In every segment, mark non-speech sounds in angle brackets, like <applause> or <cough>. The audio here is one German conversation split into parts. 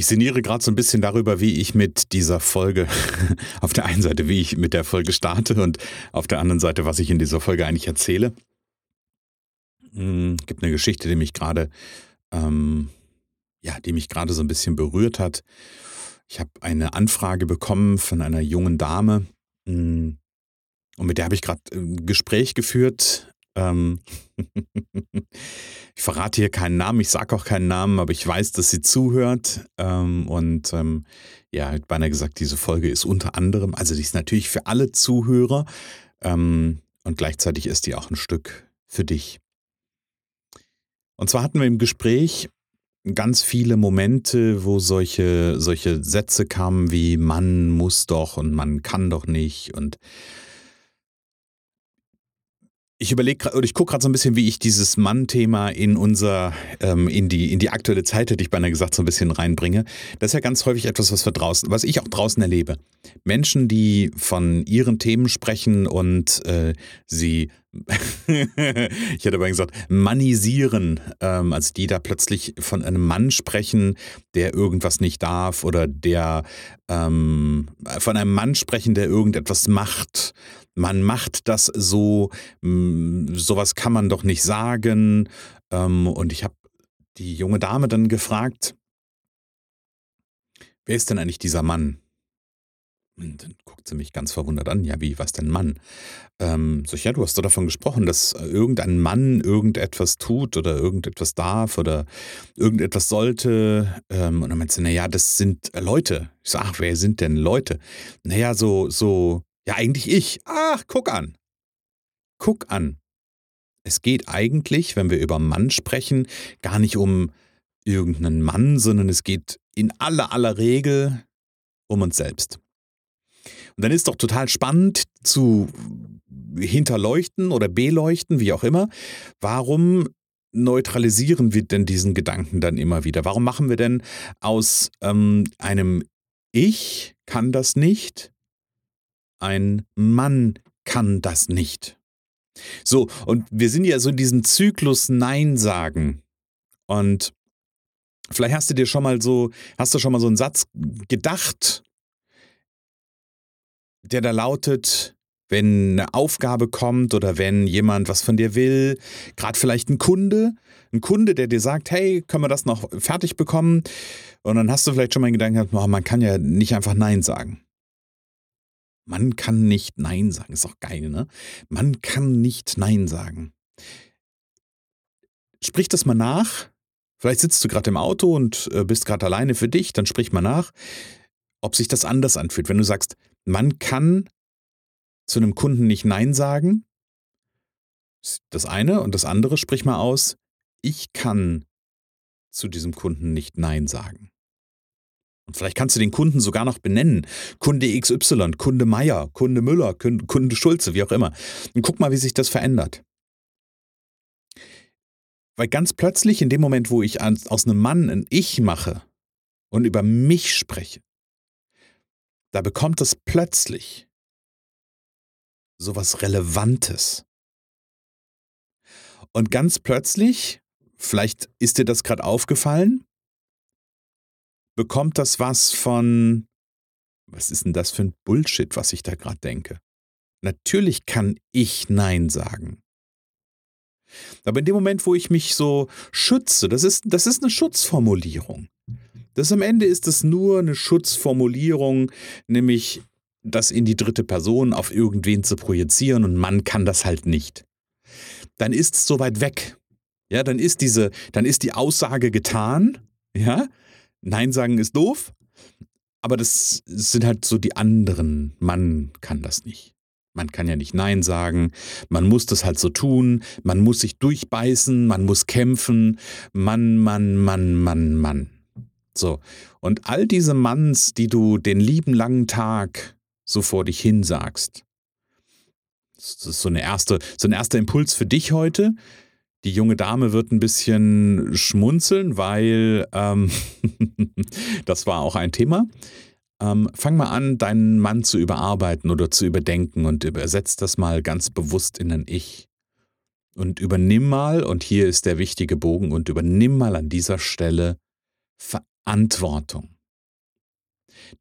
Ich sinniere gerade so ein bisschen darüber, wie ich mit dieser Folge, <laughs> auf der einen Seite, wie ich mit der Folge starte und auf der anderen Seite, was ich in dieser Folge eigentlich erzähle. Hm, gibt eine Geschichte, die mich gerade, ähm, ja, die mich gerade so ein bisschen berührt hat. Ich habe eine Anfrage bekommen von einer jungen Dame hm, und mit der habe ich gerade ein Gespräch geführt. Ähm <laughs> ich verrate hier keinen Namen, ich sage auch keinen Namen, aber ich weiß, dass sie zuhört. Ähm, und ähm, ja, hat beinahe gesagt, diese Folge ist unter anderem, also die ist natürlich für alle Zuhörer ähm, und gleichzeitig ist die auch ein Stück für dich. Und zwar hatten wir im Gespräch ganz viele Momente, wo solche, solche Sätze kamen wie man muss doch und man kann doch nicht und ich überlege oder ich gucke gerade so ein bisschen, wie ich dieses Mann-Thema in unser, ähm, in die, in die aktuelle Zeit, hätte ich beinahe gesagt, so ein bisschen reinbringe. Das ist ja ganz häufig etwas, was wir draußen, was ich auch draußen erlebe. Menschen, die von ihren Themen sprechen und äh, sie <laughs> ich hätte aber gesagt, manisieren, ähm, also die da plötzlich von einem Mann sprechen, der irgendwas nicht darf oder der ähm, von einem Mann sprechen, der irgendetwas macht man macht das so, hm, sowas kann man doch nicht sagen. Ähm, und ich habe die junge Dame dann gefragt, wer ist denn eigentlich dieser Mann? Und dann guckt sie mich ganz verwundert an. Ja, wie, was denn Mann? Ähm, so, ja, du hast doch davon gesprochen, dass irgendein Mann irgendetwas tut oder irgendetwas darf oder irgendetwas sollte. Ähm, und dann meinte sie, naja, das sind Leute. Ich so, ach, wer sind denn Leute? Naja, so, so ja, eigentlich ich. Ach, guck an. Guck an. Es geht eigentlich, wenn wir über Mann sprechen, gar nicht um irgendeinen Mann, sondern es geht in aller aller Regel um uns selbst. Und dann ist doch total spannend zu hinterleuchten oder beleuchten, wie auch immer, warum neutralisieren wir denn diesen Gedanken dann immer wieder? Warum machen wir denn aus ähm, einem Ich kann das nicht ein Mann kann das nicht. So, und wir sind ja so in diesem Zyklus Nein sagen. Und vielleicht hast du dir schon mal so, hast du schon mal so einen Satz gedacht, der da lautet, wenn eine Aufgabe kommt oder wenn jemand was von dir will, gerade vielleicht ein Kunde, ein Kunde, der dir sagt, hey, können wir das noch fertig bekommen? Und dann hast du vielleicht schon mal einen Gedanken gehabt, oh, man kann ja nicht einfach Nein sagen. Man kann nicht Nein sagen. Ist auch geil, ne? Man kann nicht Nein sagen. Sprich das mal nach. Vielleicht sitzt du gerade im Auto und äh, bist gerade alleine für dich, dann sprich mal nach, ob sich das anders anfühlt. Wenn du sagst, man kann zu einem Kunden nicht Nein sagen, das eine und das andere, sprich mal aus, ich kann zu diesem Kunden nicht Nein sagen. Und vielleicht kannst du den Kunden sogar noch benennen. Kunde XY, Kunde Meier, Kunde Müller, Kunde Schulze, wie auch immer. Und guck mal, wie sich das verändert. Weil ganz plötzlich, in dem Moment, wo ich aus einem Mann ein Ich mache und über mich spreche, da bekommt es plötzlich sowas Relevantes. Und ganz plötzlich, vielleicht ist dir das gerade aufgefallen, bekommt das was von, was ist denn das für ein Bullshit, was ich da gerade denke? Natürlich kann ich Nein sagen. Aber in dem Moment, wo ich mich so schütze, das ist, das ist eine Schutzformulierung. Das am Ende ist es nur eine Schutzformulierung, nämlich das in die dritte Person auf irgendwen zu projizieren und man kann das halt nicht. Dann ist es so weit weg. Ja, dann ist diese, dann ist die Aussage getan, ja, Nein sagen ist doof, aber das sind halt so die anderen. Man kann das nicht. Man kann ja nicht Nein sagen, man muss das halt so tun, man muss sich durchbeißen, man muss kämpfen, Mann, Mann, Mann, Mann, Mann. So, und all diese Manns, die du den lieben langen Tag so vor dich hin sagst, das ist so, eine erste, so ein erster Impuls für dich heute. Die junge Dame wird ein bisschen schmunzeln, weil ähm, <laughs> das war auch ein Thema. Ähm, fang mal an, deinen Mann zu überarbeiten oder zu überdenken und übersetz das mal ganz bewusst in ein Ich. Und übernimm mal, und hier ist der wichtige Bogen, und übernimm mal an dieser Stelle Verantwortung.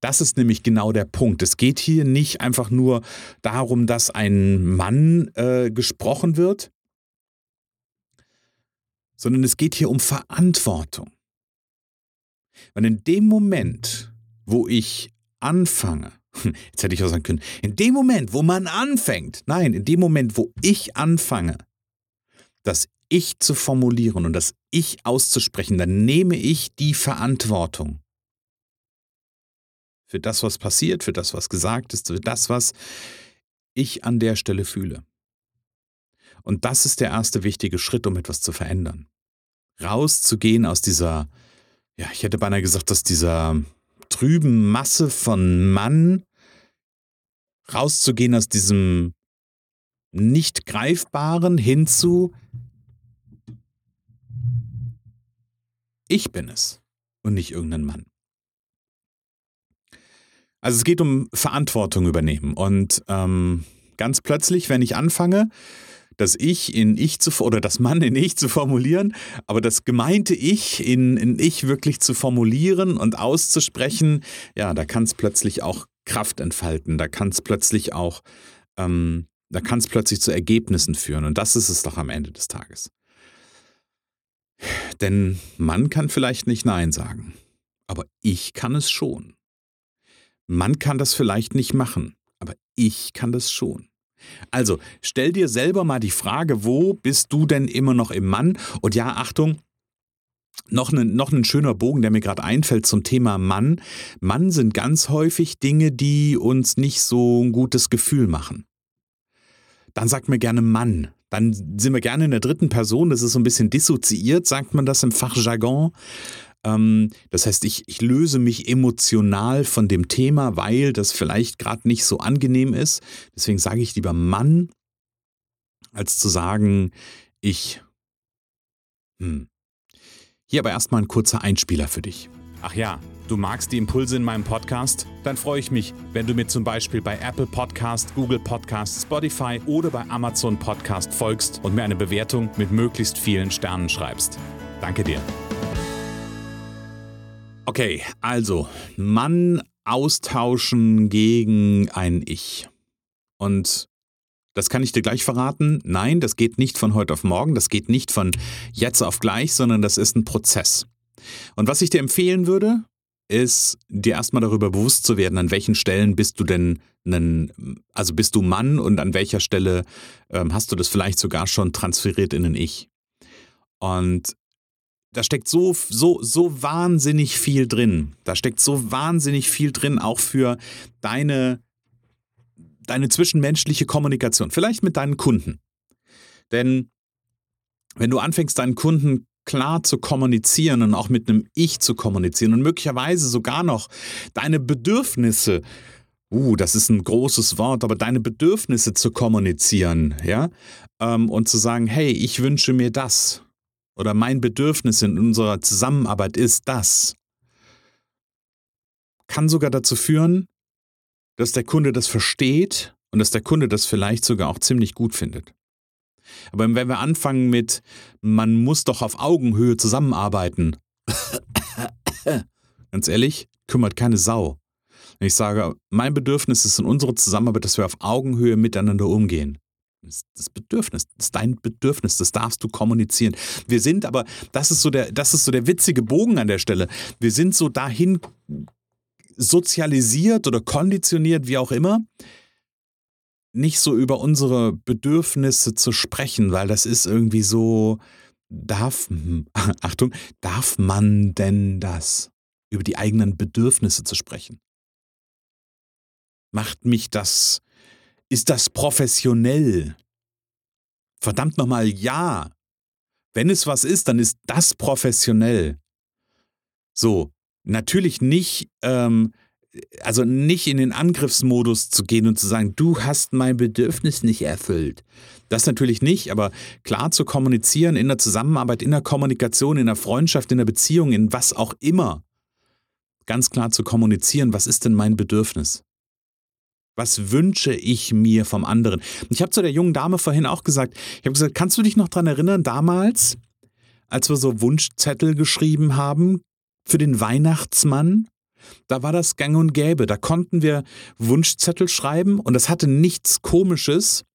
Das ist nämlich genau der Punkt. Es geht hier nicht einfach nur darum, dass ein Mann äh, gesprochen wird, sondern es geht hier um Verantwortung. Und in dem Moment, wo ich anfange, jetzt hätte ich auch sagen können, in dem Moment, wo man anfängt, nein, in dem Moment, wo ich anfange, das Ich zu formulieren und das Ich auszusprechen, dann nehme ich die Verantwortung für das, was passiert, für das, was gesagt ist, für das, was ich an der Stelle fühle. Und das ist der erste wichtige Schritt, um etwas zu verändern. Rauszugehen aus dieser, ja, ich hätte beinahe gesagt, aus dieser trüben Masse von Mann, rauszugehen aus diesem nicht greifbaren hinzu, ich bin es und nicht irgendein Mann. Also es geht um Verantwortung übernehmen. Und ähm, ganz plötzlich, wenn ich anfange, das Ich in Ich zu oder das Mann in Ich zu formulieren, aber das gemeinte Ich in, in Ich wirklich zu formulieren und auszusprechen, ja, da kann es plötzlich auch Kraft entfalten, da kann es plötzlich auch, ähm, da kann es plötzlich zu Ergebnissen führen. Und das ist es doch am Ende des Tages. Denn man kann vielleicht nicht Nein sagen, aber ich kann es schon. Man kann das vielleicht nicht machen, aber ich kann das schon. Also stell dir selber mal die Frage, wo bist du denn immer noch im Mann? Und ja, Achtung, noch, ein, noch ein schöner Bogen, der mir gerade einfällt zum Thema Mann. Mann sind ganz häufig Dinge, die uns nicht so ein gutes Gefühl machen. Dann sagt mir gerne Mann. Dann sind wir gerne in der dritten Person. Das ist so ein bisschen dissoziiert, sagt man das im Fachjargon. Ähm, das heißt, ich, ich löse mich emotional von dem Thema, weil das vielleicht gerade nicht so angenehm ist. Deswegen sage ich lieber Mann, als zu sagen, ich. Hm. Hier aber erstmal ein kurzer Einspieler für dich. Ach ja, du magst die Impulse in meinem Podcast? Dann freue ich mich, wenn du mir zum Beispiel bei Apple Podcast, Google Podcast, Spotify oder bei Amazon Podcast folgst und mir eine Bewertung mit möglichst vielen Sternen schreibst. Danke dir. Okay, also Mann austauschen gegen ein Ich. Und das kann ich dir gleich verraten. Nein, das geht nicht von heute auf morgen, das geht nicht von jetzt auf gleich, sondern das ist ein Prozess. Und was ich dir empfehlen würde, ist dir erstmal darüber bewusst zu werden, an welchen Stellen bist du denn ein, also bist du Mann und an welcher Stelle ähm, hast du das vielleicht sogar schon transferiert in ein Ich. Und da steckt so, so, so wahnsinnig viel drin. Da steckt so wahnsinnig viel drin, auch für deine, deine zwischenmenschliche Kommunikation. Vielleicht mit deinen Kunden. Denn wenn du anfängst, deinen Kunden klar zu kommunizieren und auch mit einem Ich zu kommunizieren und möglicherweise sogar noch deine Bedürfnisse, uh, das ist ein großes Wort, aber deine Bedürfnisse zu kommunizieren, ja, ähm, und zu sagen, hey, ich wünsche mir das oder mein Bedürfnis in unserer Zusammenarbeit ist das, kann sogar dazu führen, dass der Kunde das versteht und dass der Kunde das vielleicht sogar auch ziemlich gut findet. Aber wenn wir anfangen mit, man muss doch auf Augenhöhe zusammenarbeiten, <coughs> ganz ehrlich, kümmert keine Sau. Ich sage, mein Bedürfnis ist in unserer Zusammenarbeit, dass wir auf Augenhöhe miteinander umgehen. Das, Bedürfnis, das ist dein Bedürfnis, das darfst du kommunizieren. Wir sind aber, das ist so der, das ist so der witzige Bogen an der Stelle. Wir sind so dahin sozialisiert oder konditioniert, wie auch immer, nicht so über unsere Bedürfnisse zu sprechen, weil das ist irgendwie so, darf, <laughs> Achtung, darf man denn das, über die eigenen Bedürfnisse zu sprechen? Macht mich das Ist das professionell? Verdammt nochmal, ja. Wenn es was ist, dann ist das professionell. So, natürlich nicht, ähm, also nicht in den Angriffsmodus zu gehen und zu sagen, du hast mein Bedürfnis nicht erfüllt. Das natürlich nicht, aber klar zu kommunizieren in der Zusammenarbeit, in der Kommunikation, in der Freundschaft, in der Beziehung, in was auch immer. Ganz klar zu kommunizieren, was ist denn mein Bedürfnis? Was wünsche ich mir vom anderen? Ich habe zu der jungen Dame vorhin auch gesagt, ich habe gesagt, kannst du dich noch daran erinnern, damals, als wir so Wunschzettel geschrieben haben für den Weihnachtsmann? Da war das gang und gäbe. Da konnten wir Wunschzettel schreiben und das hatte nichts Komisches.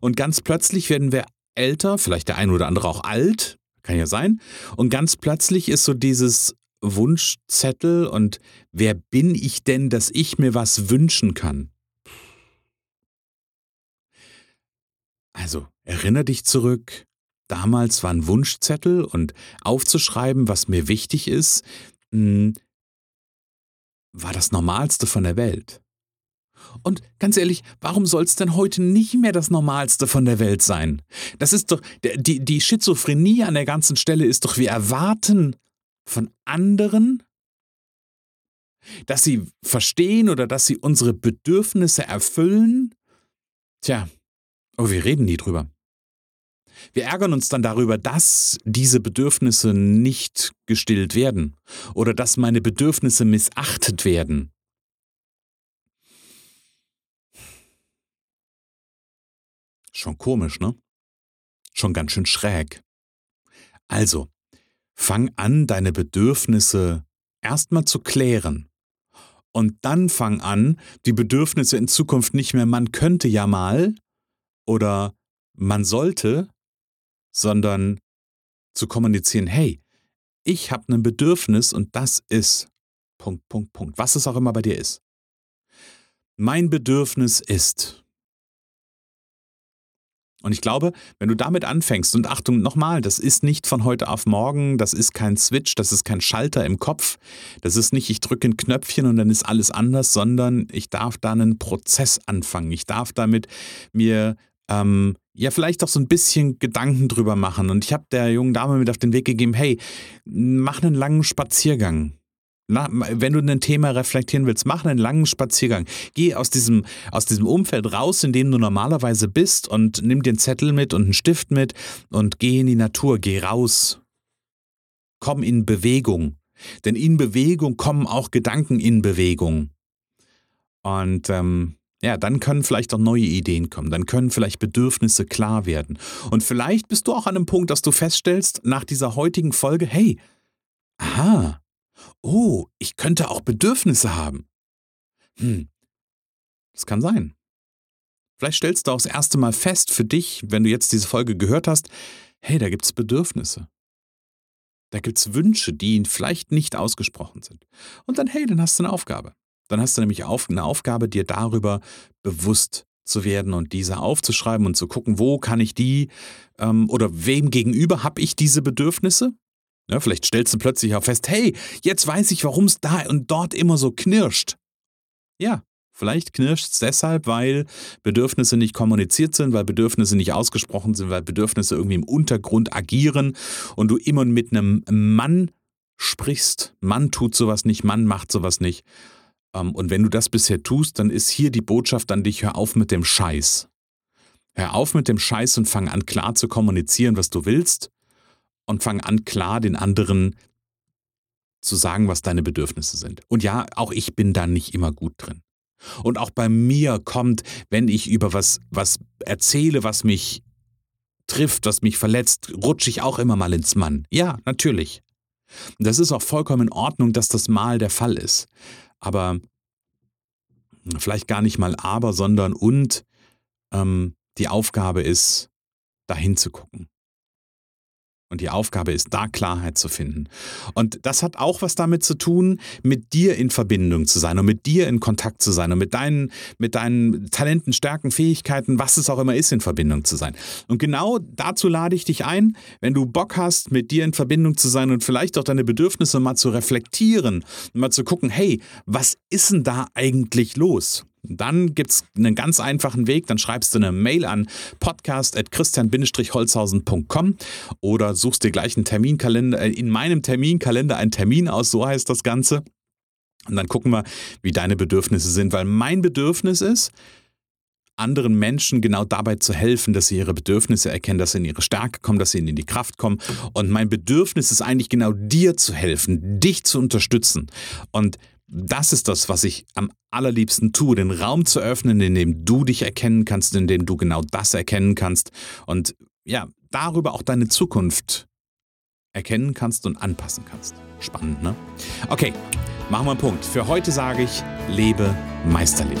Und ganz plötzlich werden wir älter, vielleicht der ein oder andere auch alt, kann ja sein. Und ganz plötzlich ist so dieses Wunschzettel und wer bin ich denn, dass ich mir was wünschen kann? Also, erinnere dich zurück. Damals waren Wunschzettel und aufzuschreiben, was mir wichtig ist, hm, war das Normalste von der Welt. Und ganz ehrlich, warum soll es denn heute nicht mehr das Normalste von der Welt sein? Das ist doch, die, die Schizophrenie an der ganzen Stelle ist doch, wir erwarten von anderen, dass sie verstehen oder dass sie unsere Bedürfnisse erfüllen. Tja, aber wir reden nie drüber. Wir ärgern uns dann darüber, dass diese Bedürfnisse nicht gestillt werden oder dass meine Bedürfnisse missachtet werden. Schon komisch, ne? Schon ganz schön schräg. Also, fang an, deine Bedürfnisse erstmal zu klären. Und dann fang an, die Bedürfnisse in Zukunft nicht mehr man könnte ja mal, oder man sollte, sondern zu kommunizieren, hey, ich habe ein Bedürfnis und das ist Punkt, Punkt, Punkt, was es auch immer bei dir ist. Mein Bedürfnis ist. Und ich glaube, wenn du damit anfängst, und Achtung nochmal, das ist nicht von heute auf morgen, das ist kein Switch, das ist kein Schalter im Kopf, das ist nicht, ich drücke ein Knöpfchen und dann ist alles anders, sondern ich darf da einen Prozess anfangen. Ich darf damit mir ähm, ja vielleicht auch so ein bisschen Gedanken drüber machen. Und ich habe der jungen Dame mit auf den Weg gegeben, hey, mach einen langen Spaziergang. Na, wenn du ein Thema reflektieren willst, mach einen langen Spaziergang. Geh aus diesem, aus diesem Umfeld raus, in dem du normalerweise bist und nimm den Zettel mit und einen Stift mit und geh in die Natur, geh raus. Komm in Bewegung. Denn in Bewegung kommen auch Gedanken in Bewegung. Und ähm, ja, dann können vielleicht auch neue Ideen kommen, dann können vielleicht Bedürfnisse klar werden. Und vielleicht bist du auch an einem Punkt, dass du feststellst, nach dieser heutigen Folge, hey, aha, oh, ich könnte auch Bedürfnisse haben. Hm, das kann sein. Vielleicht stellst du auch das erste Mal fest für dich, wenn du jetzt diese Folge gehört hast, hey, da gibt es Bedürfnisse. Da gibt es Wünsche, die vielleicht nicht ausgesprochen sind. Und dann, hey, dann hast du eine Aufgabe. Dann hast du nämlich eine Aufgabe, dir darüber bewusst zu werden und diese aufzuschreiben und zu gucken, wo kann ich die ähm, oder wem gegenüber habe ich diese Bedürfnisse? Ja, vielleicht stellst du plötzlich auch fest, hey, jetzt weiß ich, warum es da und dort immer so knirscht. Ja, vielleicht knirscht es deshalb, weil Bedürfnisse nicht kommuniziert sind, weil Bedürfnisse nicht ausgesprochen sind, weil Bedürfnisse irgendwie im Untergrund agieren und du immer mit einem Mann sprichst. Mann tut sowas nicht, Mann macht sowas nicht. Ähm, und wenn du das bisher tust, dann ist hier die Botschaft an dich, hör auf mit dem Scheiß. Hör auf mit dem Scheiß und fang an klar zu kommunizieren, was du willst und fang an klar den anderen zu sagen, was deine Bedürfnisse sind. Und ja, auch ich bin da nicht immer gut drin. Und auch bei mir kommt, wenn ich über was, was erzähle, was mich trifft, was mich verletzt, rutsche ich auch immer mal ins Mann. Ja, natürlich. Das ist auch vollkommen in Ordnung, dass das mal der Fall ist aber vielleicht gar nicht mal aber, sondern und ähm, die Aufgabe ist, dahin zu gucken. Und die Aufgabe ist, da Klarheit zu finden. Und das hat auch was damit zu tun, mit dir in Verbindung zu sein und mit dir in Kontakt zu sein und mit deinen, mit deinen Talenten, Stärken, Fähigkeiten, was es auch immer ist, in Verbindung zu sein. Und genau dazu lade ich dich ein, wenn du Bock hast, mit dir in Verbindung zu sein und vielleicht auch deine Bedürfnisse mal zu reflektieren und mal zu gucken, hey, was ist denn da eigentlich los? Dann gibt es einen ganz einfachen Weg, dann schreibst du eine Mail an podcast.christian-holzhausen.com oder suchst dir gleich einen Terminkalender, äh, in meinem Terminkalender einen Termin aus, so heißt das Ganze. Und dann gucken wir, wie deine Bedürfnisse sind, weil mein Bedürfnis ist, anderen Menschen genau dabei zu helfen, dass sie ihre Bedürfnisse erkennen, dass sie in ihre Stärke kommen, dass sie in die Kraft kommen. Und mein Bedürfnis ist eigentlich genau dir zu helfen, dich zu unterstützen. Und das ist das, was ich am allerliebsten tue, den Raum zu öffnen, in dem du dich erkennen kannst, in dem du genau das erkennen kannst und ja, darüber auch deine Zukunft erkennen kannst und anpassen kannst. Spannend, ne? Okay, machen wir einen Punkt. Für heute sage ich, lebe meisterlich.